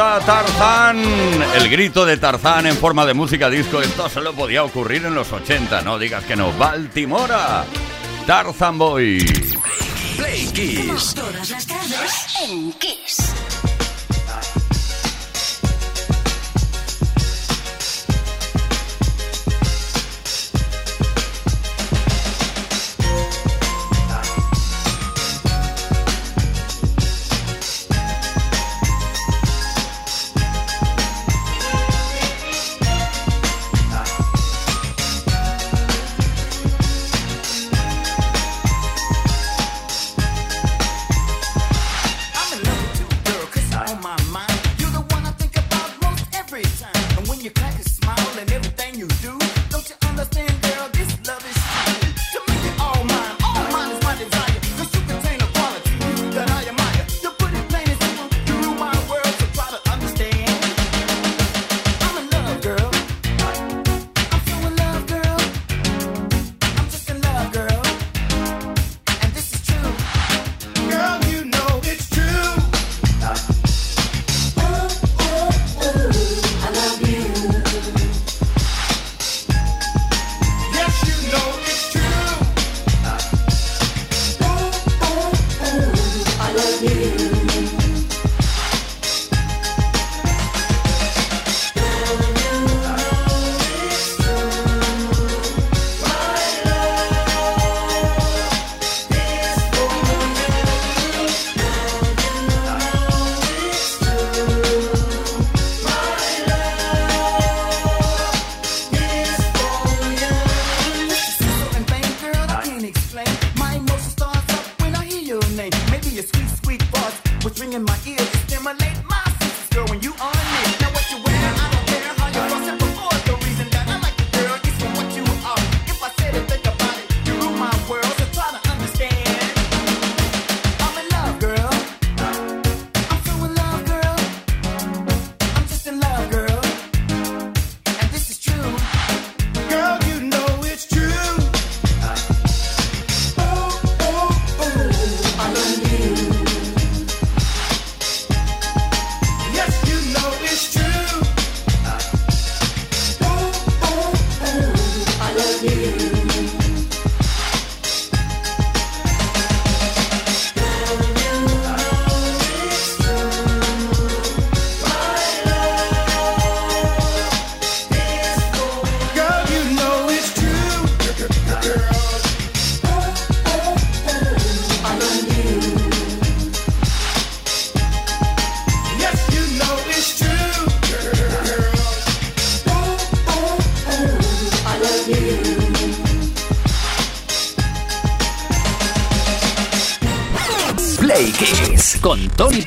Tarzán. El grito de Tarzán en forma de música disco. Esto solo podía ocurrir en los 80, no digas que no. Baltimora. Tarzan Boy. Play Kiss. Todas las tardes en Kiss.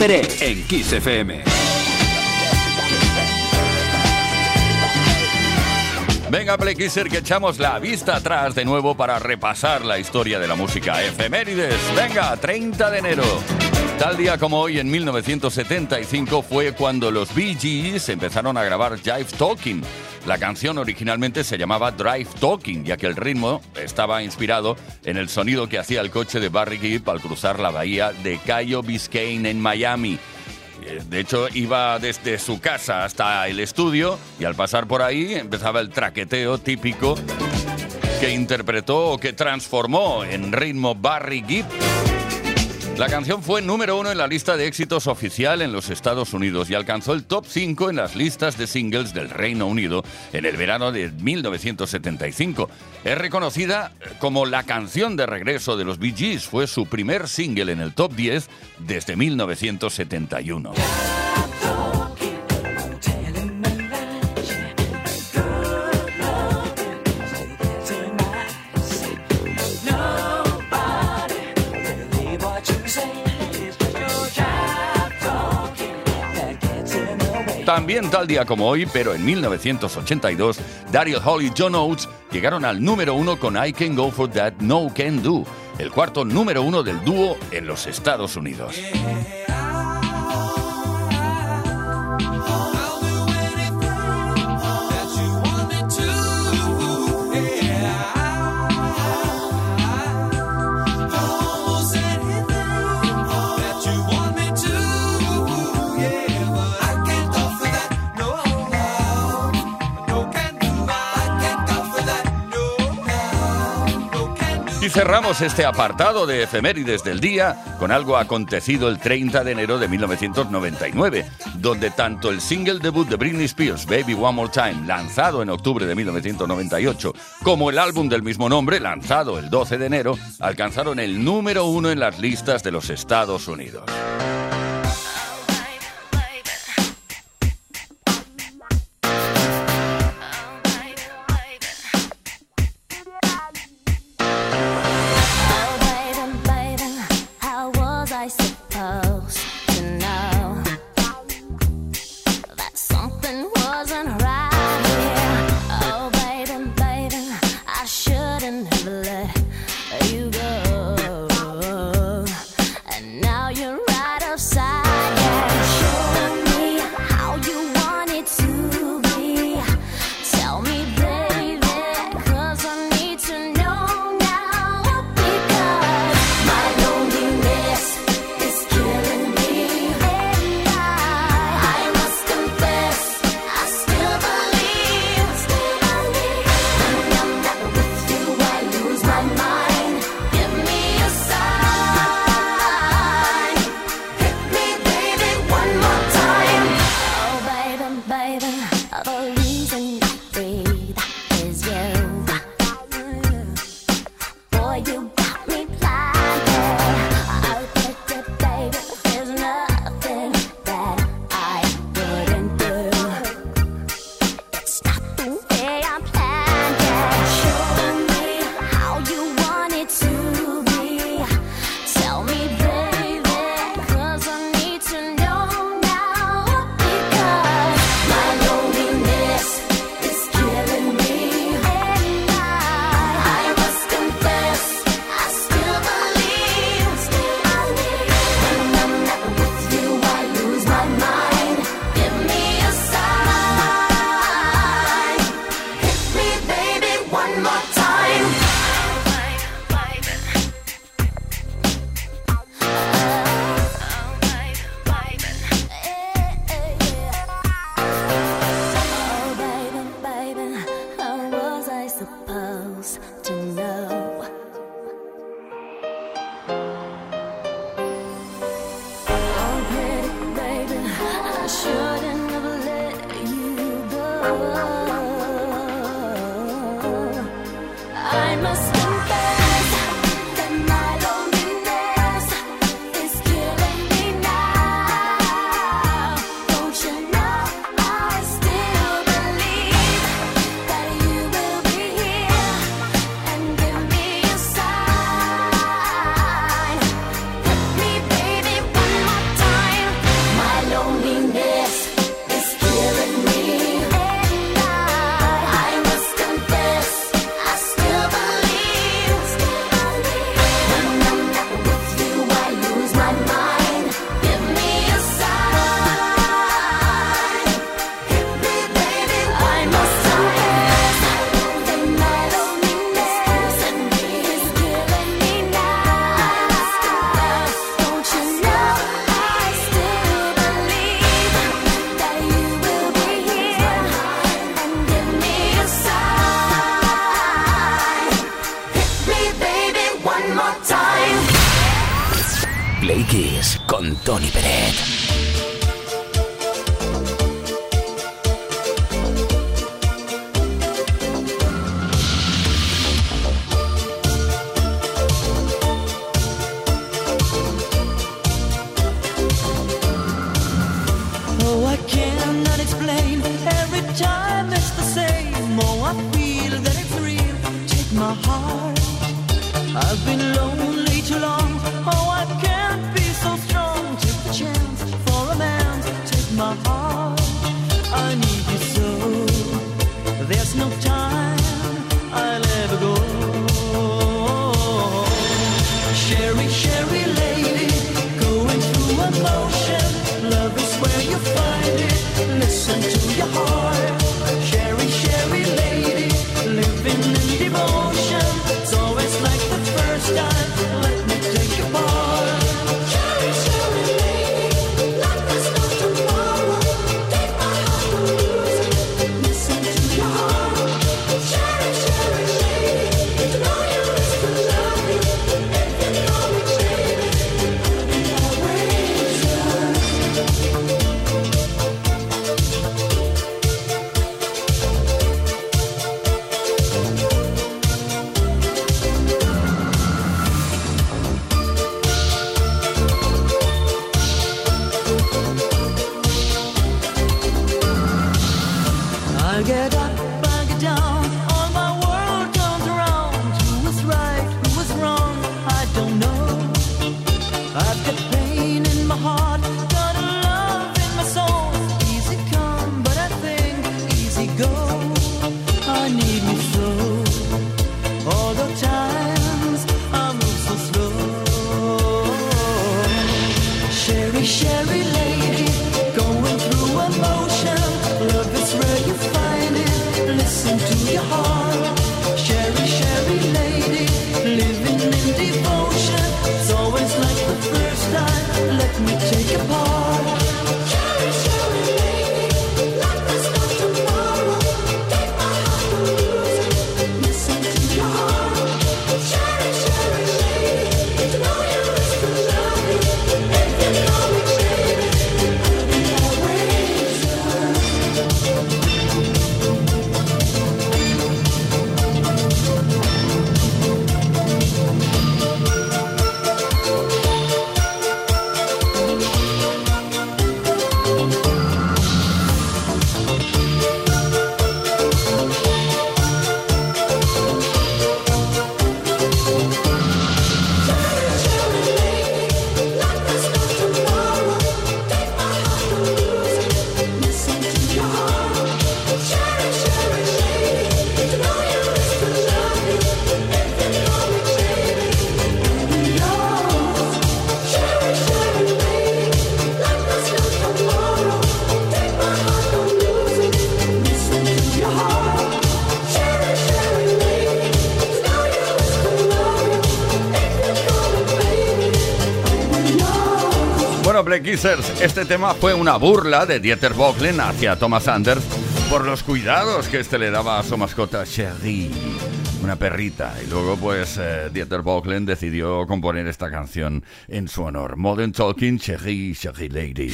En Kiss FM. Venga, Play Kisser, que echamos la vista atrás de nuevo para repasar la historia de la música efemérides. Venga, 30 de enero. Tal día como hoy, en 1975, fue cuando los Bee Gees empezaron a grabar Jive Talking. La canción originalmente se llamaba Drive Talking, ya que el ritmo estaba inspirado en el sonido que hacía el coche de Barry Gibb al cruzar la bahía de Cayo Biscayne en Miami. Eh, De hecho, iba desde su casa hasta el estudio y al pasar por ahí empezaba el traqueteo típico que interpretó o que transformó en ritmo Barry Gibb. La canción fue número uno en la lista de éxitos oficial en los Estados Unidos y alcanzó el top 5 en las listas de singles del Reino Unido en el verano de 1975. Es reconocida como la canción de regreso de los Bee Gees. Fue su primer single en el top 10 desde 1971. También tal día como hoy, pero en 1982, Daryl Hall y John Oates llegaron al número uno con I Can Go For That No Can Do, el cuarto número uno del dúo en los Estados Unidos. Y cerramos este apartado de efemérides del día con algo acontecido el 30 de enero de 1999, donde tanto el single debut de Britney Spears, Baby One More Time, lanzado en octubre de 1998, como el álbum del mismo nombre, lanzado el 12 de enero, alcanzaron el número uno en las listas de los Estados Unidos. Kissers, este tema fue una burla de Dieter Bohlen hacia Thomas Anders por los cuidados que este le daba a su mascota Cherie, una perrita. Y luego, pues, eh, Dieter Bohlen decidió componer esta canción en su honor. Modern Talking, Cherie, Cherie Lady.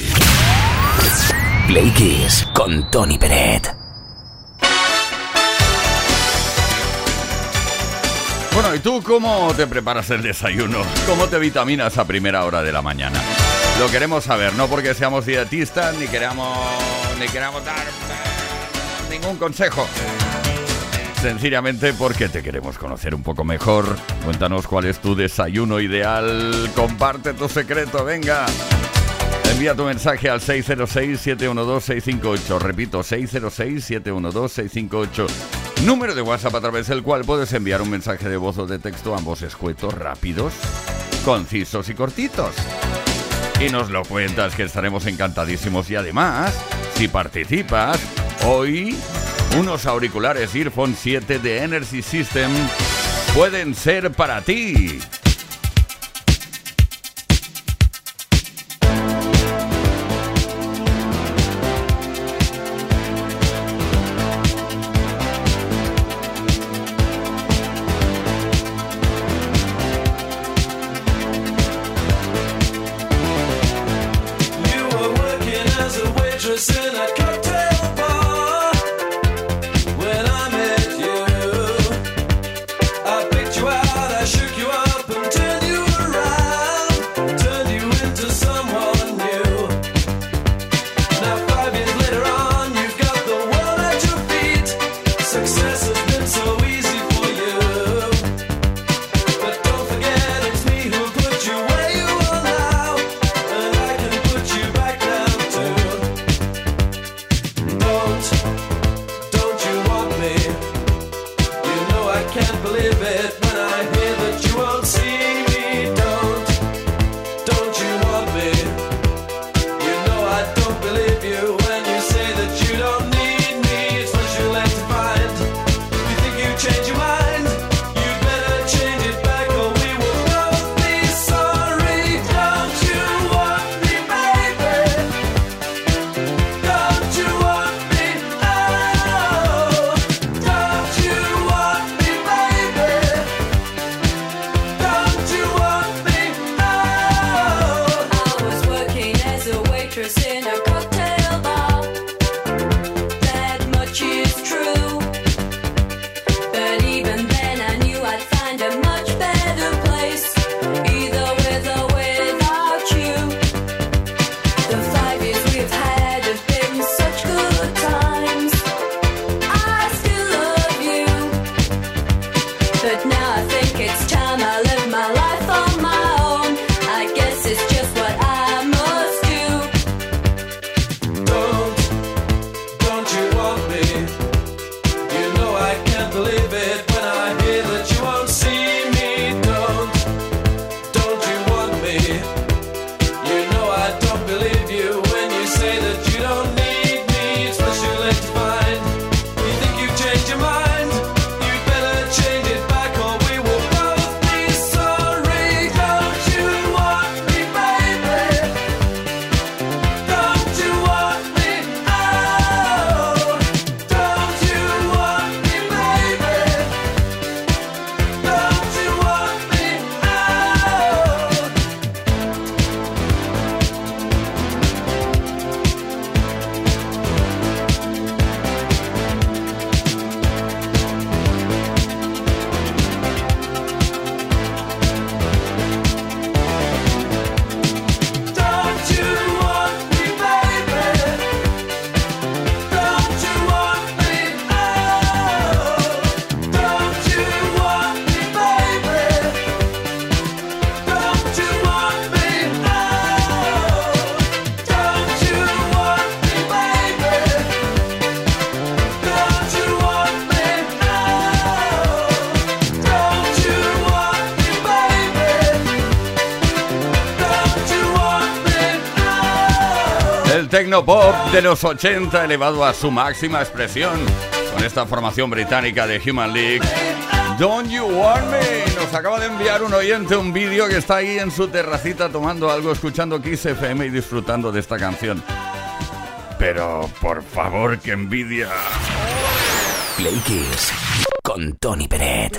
Play Kiss con Tony Peret. Bueno, ¿y tú cómo te preparas el desayuno? ¿Cómo te vitaminas a primera hora de la mañana? Lo queremos saber, no porque seamos dietistas ni queramos, ni queramos dar ningún consejo. Sencillamente porque te queremos conocer un poco mejor. Cuéntanos cuál es tu desayuno ideal. Comparte tu secreto, venga. Envía tu mensaje al 606-712-658. Repito, 606-712-658. Número de WhatsApp a través del cual puedes enviar un mensaje de voz o de texto, ambos escuetos, rápidos, concisos y cortitos. Y nos lo cuentas que estaremos encantadísimos. Y además, si participas, hoy unos auriculares Earphone 7 de Energy System pueden ser para ti. Tecnopop de los 80 elevado a su máxima expresión con esta formación británica de Human League. Don't You Want Me. Nos acaba de enviar un oyente un vídeo que está ahí en su terracita tomando algo, escuchando Kiss FM y disfrutando de esta canción. Pero, por favor, que envidia. Play Kiss con Tony Peret.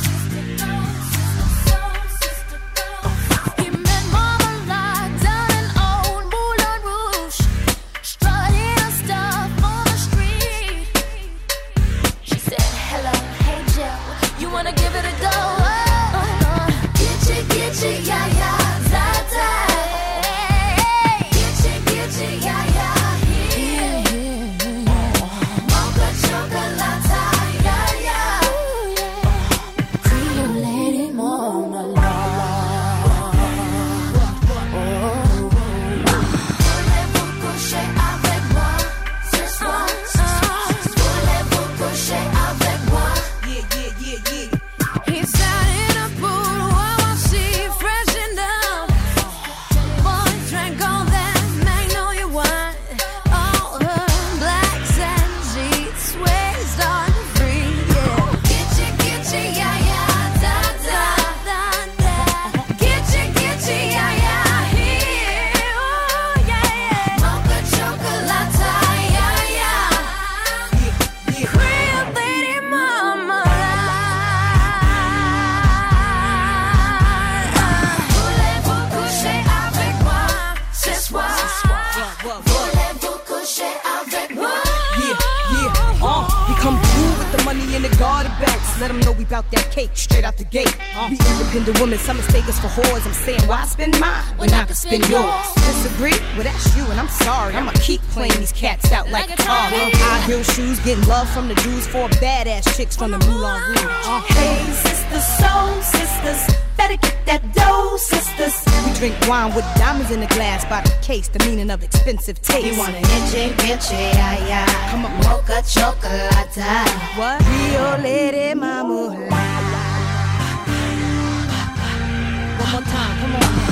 some mistake us for whores. I'm saying, why spend mine when I can spend yours? Disagree? Well, that's you, and I'm sorry. I'ma keep playing these cats out like, Like a car. High heel shoes, getting love from the dudes, four badass chicks from the Moulin Rouge. Uh, Hey, sisters, soul sisters, better get that dough, sisters. we drink wine with diamonds in the glass by the case, the meaning of expensive taste. You wanna itchy, itchy, yeah, yeah. Come on. mocha chocolate. What? Rio Lady Mama. One more time, come on.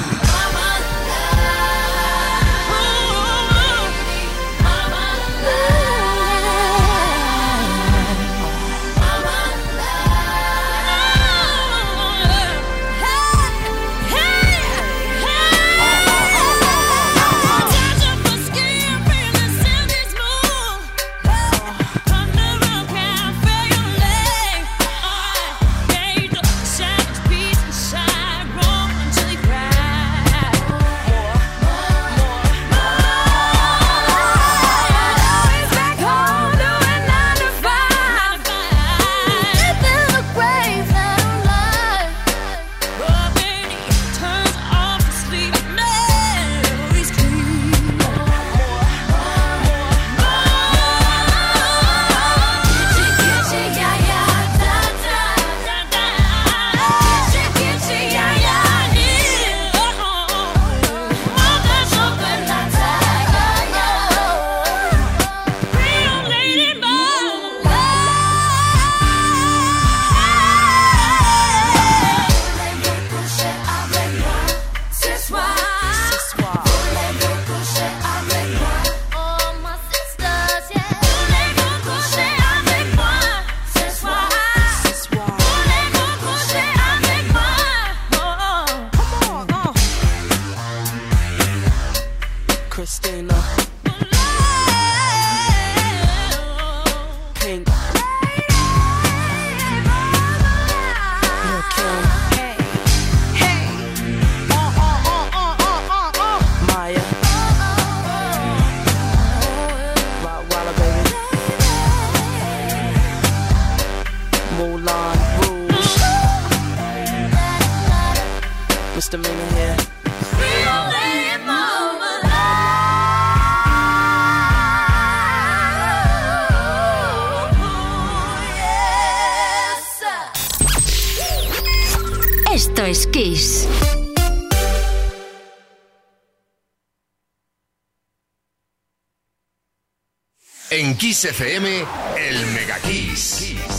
En Kiss FM, el Mega Kiss.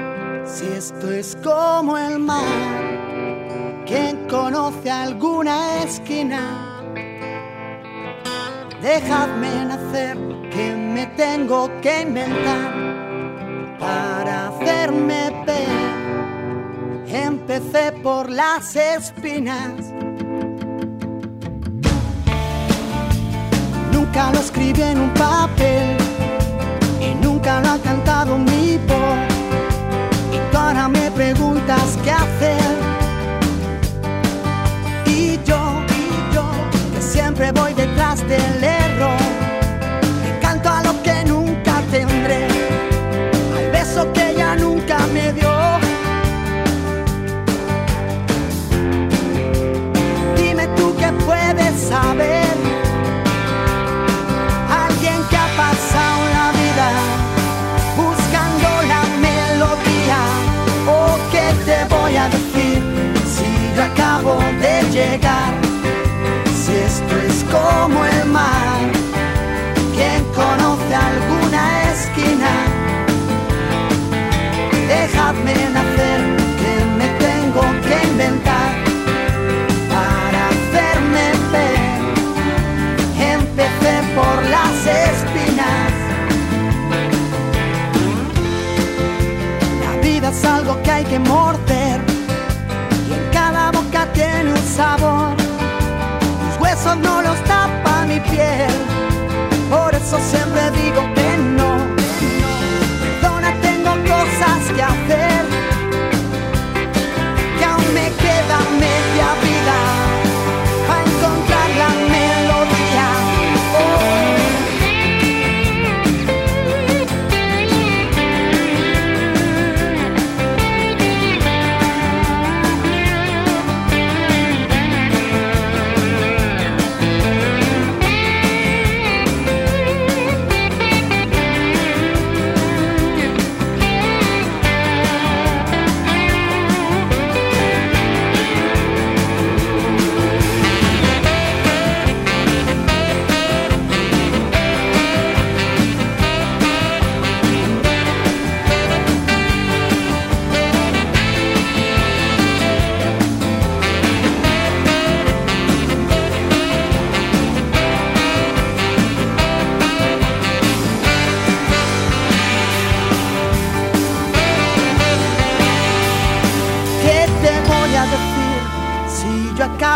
Si esto es como el mar, ¿quién conoce alguna esquina? Dejadme nacer, que me tengo que inventar para hacerme ver. Empecé por las espinas. Nunca lo escribí en un papel y nunca lo ha cantado mi voz. Ahora me preguntas qué hacer. Y yo, y yo, que siempre voy detrás del error. Y canto a lo que nunca tendré. Al beso que ella nunca me dio. Dime tú qué puedes saber. Si esto es como el mar, ¿quién conoce alguna esquina? Dejadme nacer, que me tengo que inventar para hacerme ver. Empecé por las espinas. La vida es algo que hay que morder sabor. Huesos no los tapa mi piel, por eso siempre digo que no. Perdona, tengo cosas que hacer,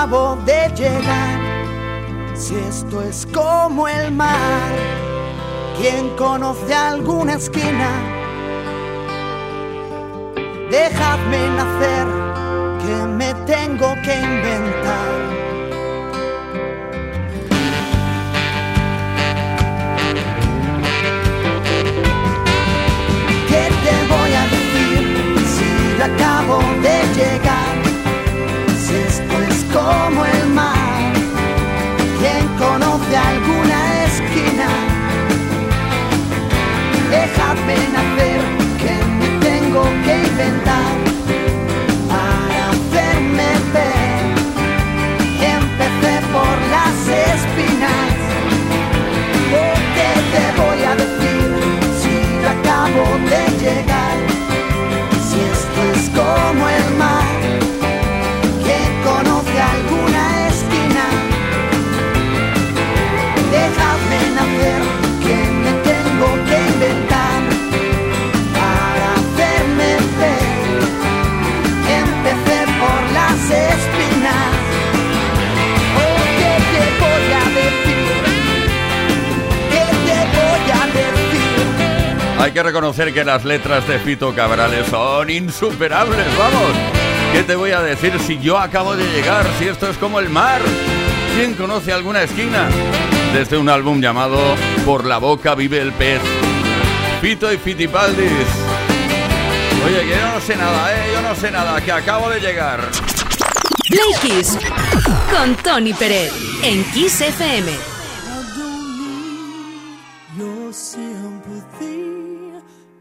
acabo de llegar? Si esto es como el mar, ¿quién conoce alguna esquina? Dejadme nacer, que me tengo que inventar. ¿Qué te voy a decir si acabo de llegar? Que reconocer que las letras de Fito Cabrales son insuperables, vamos. ¿Qué te voy a decir si yo acabo de llegar? Si esto es como el mar. ¿Quién conoce alguna esquina? Desde un álbum llamado Por la boca vive el pez. Fito y Fitipaldis. Oye, que yo no sé nada, ¿eh? Yo no sé nada, que acabo de llegar. Play Kiss con Tony Pérez en Kiss FM. your sympathy.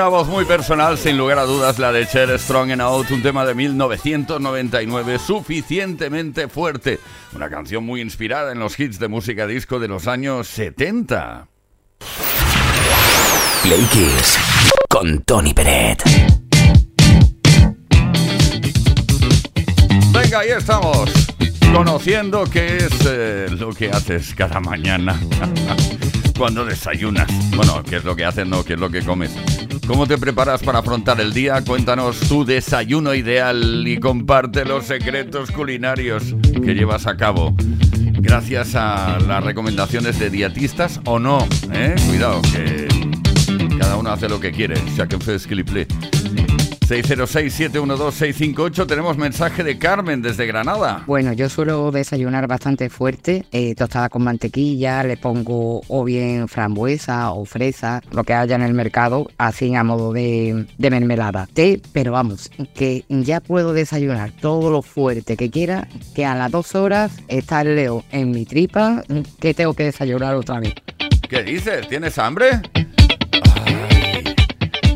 Una voz muy personal, sin lugar a dudas, la de Cher Strong and Out, un tema de 1999 suficientemente fuerte. Una canción muy inspirada en los hits de música disco de los años 70. Play Kiss con Tony Peret. Venga, ahí estamos. Conociendo qué es eh, lo que haces cada mañana cuando desayunas. Bueno, qué es lo que haces, no, qué es lo que comes. ¿Cómo te preparas para afrontar el día? Cuéntanos tu desayuno ideal y comparte los secretos culinarios que llevas a cabo. Gracias a las recomendaciones de dietistas o no, ¿eh? Cuidado, que cada uno hace lo que quiere. 606-712-658. Tenemos mensaje de Carmen desde Granada. Bueno, yo suelo desayunar bastante fuerte, eh, tostada con mantequilla, le pongo o bien frambuesa o fresa, lo que haya en el mercado, así a modo de, de mermelada. Té, pero vamos, que ya puedo desayunar todo lo fuerte que quiera, que a las dos horas está el leo en mi tripa, que tengo que desayunar otra vez. ¿Qué dices? ¿Tienes hambre? Ay,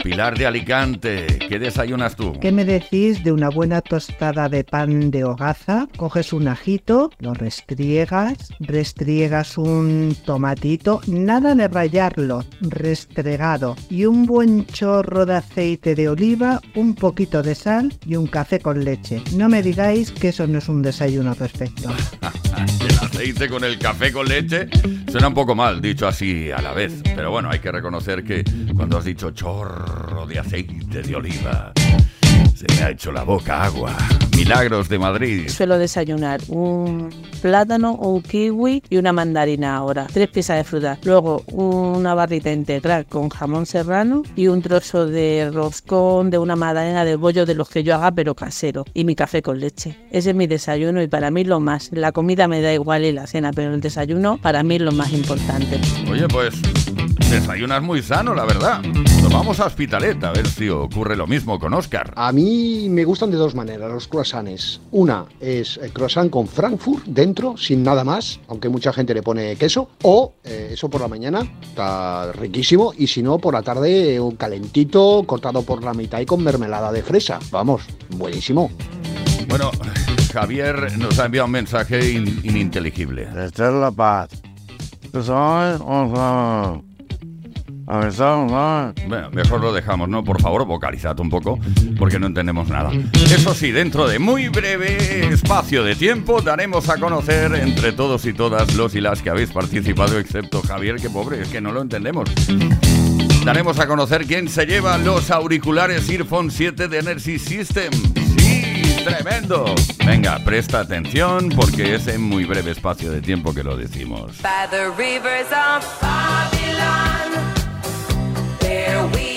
Pilar de Alicante, ¿qué desayunas tú? ¿Qué me decís de una buena tostada de pan de hogaza? Coges un ajito, lo restriegas, restriegas un tomatito, nada de rallarlo, restregado, y un buen chorro de aceite de oliva, un poquito de sal y un café con leche. No me digáis que eso no es un desayuno perfecto. El aceite con el café con leche suena un poco mal, dicho así a la vez. Pero bueno, hay que reconocer que cuando has dicho chorro de aceite de oliva, se me ha hecho la boca agua. Milagros de Madrid. Suelo desayunar un plátano, un kiwi y una mandarina ahora. Tres piezas de fruta. Luego una barrita integral con jamón serrano y un trozo de roscón de una magdalena de bollo de los que yo haga pero casero. Y mi café con leche. Ese es mi desayuno y para mí lo más. La comida me da igual y la cena, pero el desayuno para mí es lo más importante. Oye, pues desayunas muy sano, la verdad. Nos vamos a Hospitalet a ver si ocurre lo mismo con Oscar. A mí me gustan de dos maneras los croissants. Una es el croissant con Frankfurt dentro, sin nada más, aunque mucha gente le pone queso. O eh, eso por la mañana, está riquísimo. Y si no, por la tarde un calentito, cortado por la mitad y con mermelada de fresa. Vamos, buenísimo. Bueno, Javier nos ha enviado un mensaje in- ininteligible. Esta es la paz. Bueno, mejor lo dejamos, ¿no? Por favor, vocalizad un poco, porque no entendemos nada. Eso sí, dentro de muy breve espacio de tiempo daremos a conocer entre todos y todas los y las que habéis participado, excepto Javier, que pobre, es que no lo entendemos. Daremos a conocer quién se lleva los auriculares Earphone 7 de Energy System. ¡Sí! ¡Tremendo! Venga, presta atención porque es en muy breve espacio de tiempo que lo decimos. By the rivers of Babylon, there we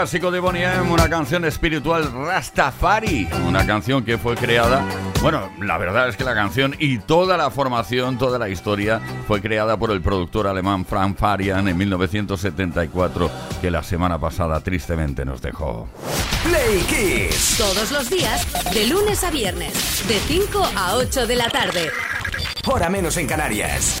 clásico de Bonnie M, una canción espiritual Rastafari, una canción que fue creada, bueno, la verdad es que la canción y toda la formación, toda la historia fue creada por el productor alemán Frank Farian en 1974, que la semana pasada tristemente nos dejó. Play Kiss. Todos los días, de lunes a viernes, de 5 a 8 de la tarde. Hora menos en Canarias.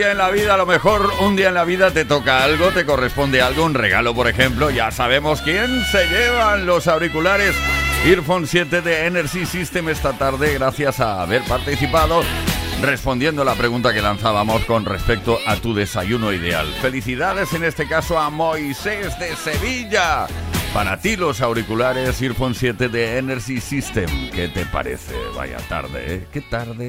día en la vida, a lo mejor un día en la vida te toca algo, te corresponde algo, un regalo, por ejemplo. Ya sabemos quién se llevan los auriculares Earphone 7 de Energy System esta tarde, gracias a haber participado respondiendo a la pregunta que lanzábamos con respecto a tu desayuno ideal. Felicidades en este caso a Moisés de Sevilla. Para ti los auriculares Earphone 7 de Energy System. ¿Qué te parece? Vaya tarde, ¿eh? ¿Qué tarde?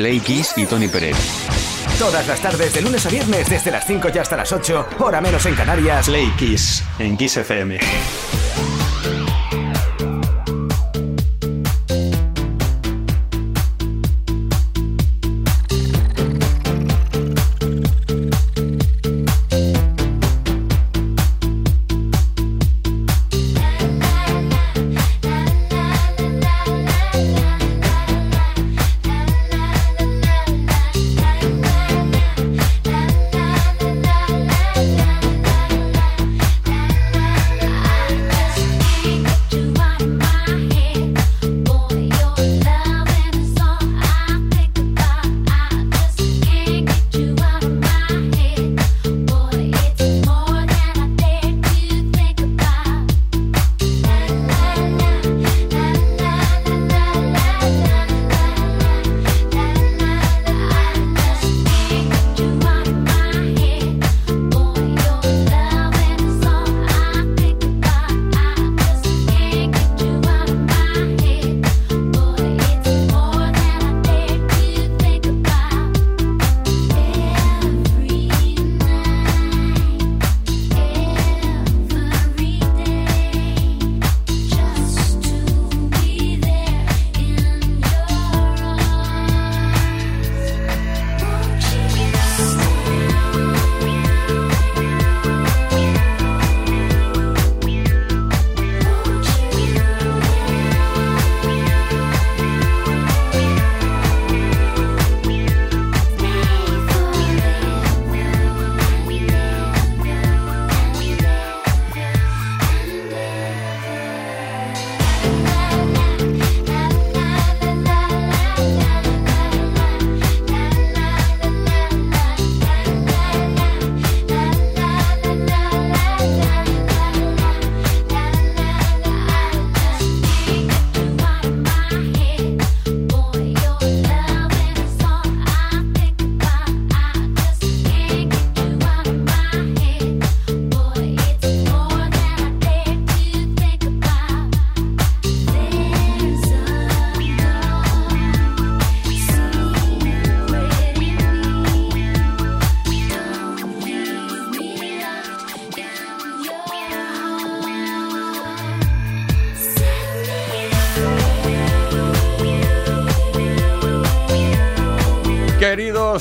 Play Kiss y Tony Pérez. Todas las tardes, de lunes a viernes, desde las 5 y hasta las 8, hora menos en Canarias. Play Kiss en Kiss FM.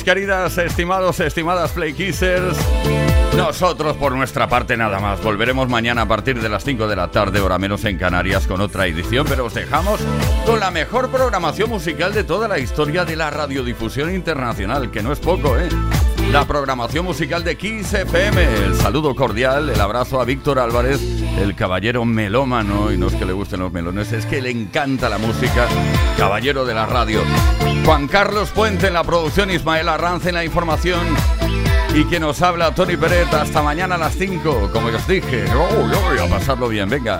Queridos, queridas, estimados, estimadas Play Kissers, nosotros por nuestra parte nada más. Volveremos mañana a partir de las 5 de la tarde, hora menos en Canarias, con otra edición, pero os dejamos con la mejor programación musical de toda la historia de la radiodifusión internacional, que no es poco, ¿eh? La programación musical de Kiss FM. El saludo cordial, el abrazo a Víctor Álvarez, el caballero melómano, y no es que le gusten los melones, es que le encanta la música, caballero de la radio. Juan Carlos Puente en la producción, Ismael Arranz en la información. Y que nos habla Tony Peret hasta mañana a las 5, como os dije. Oh, a pasarlo bien, venga.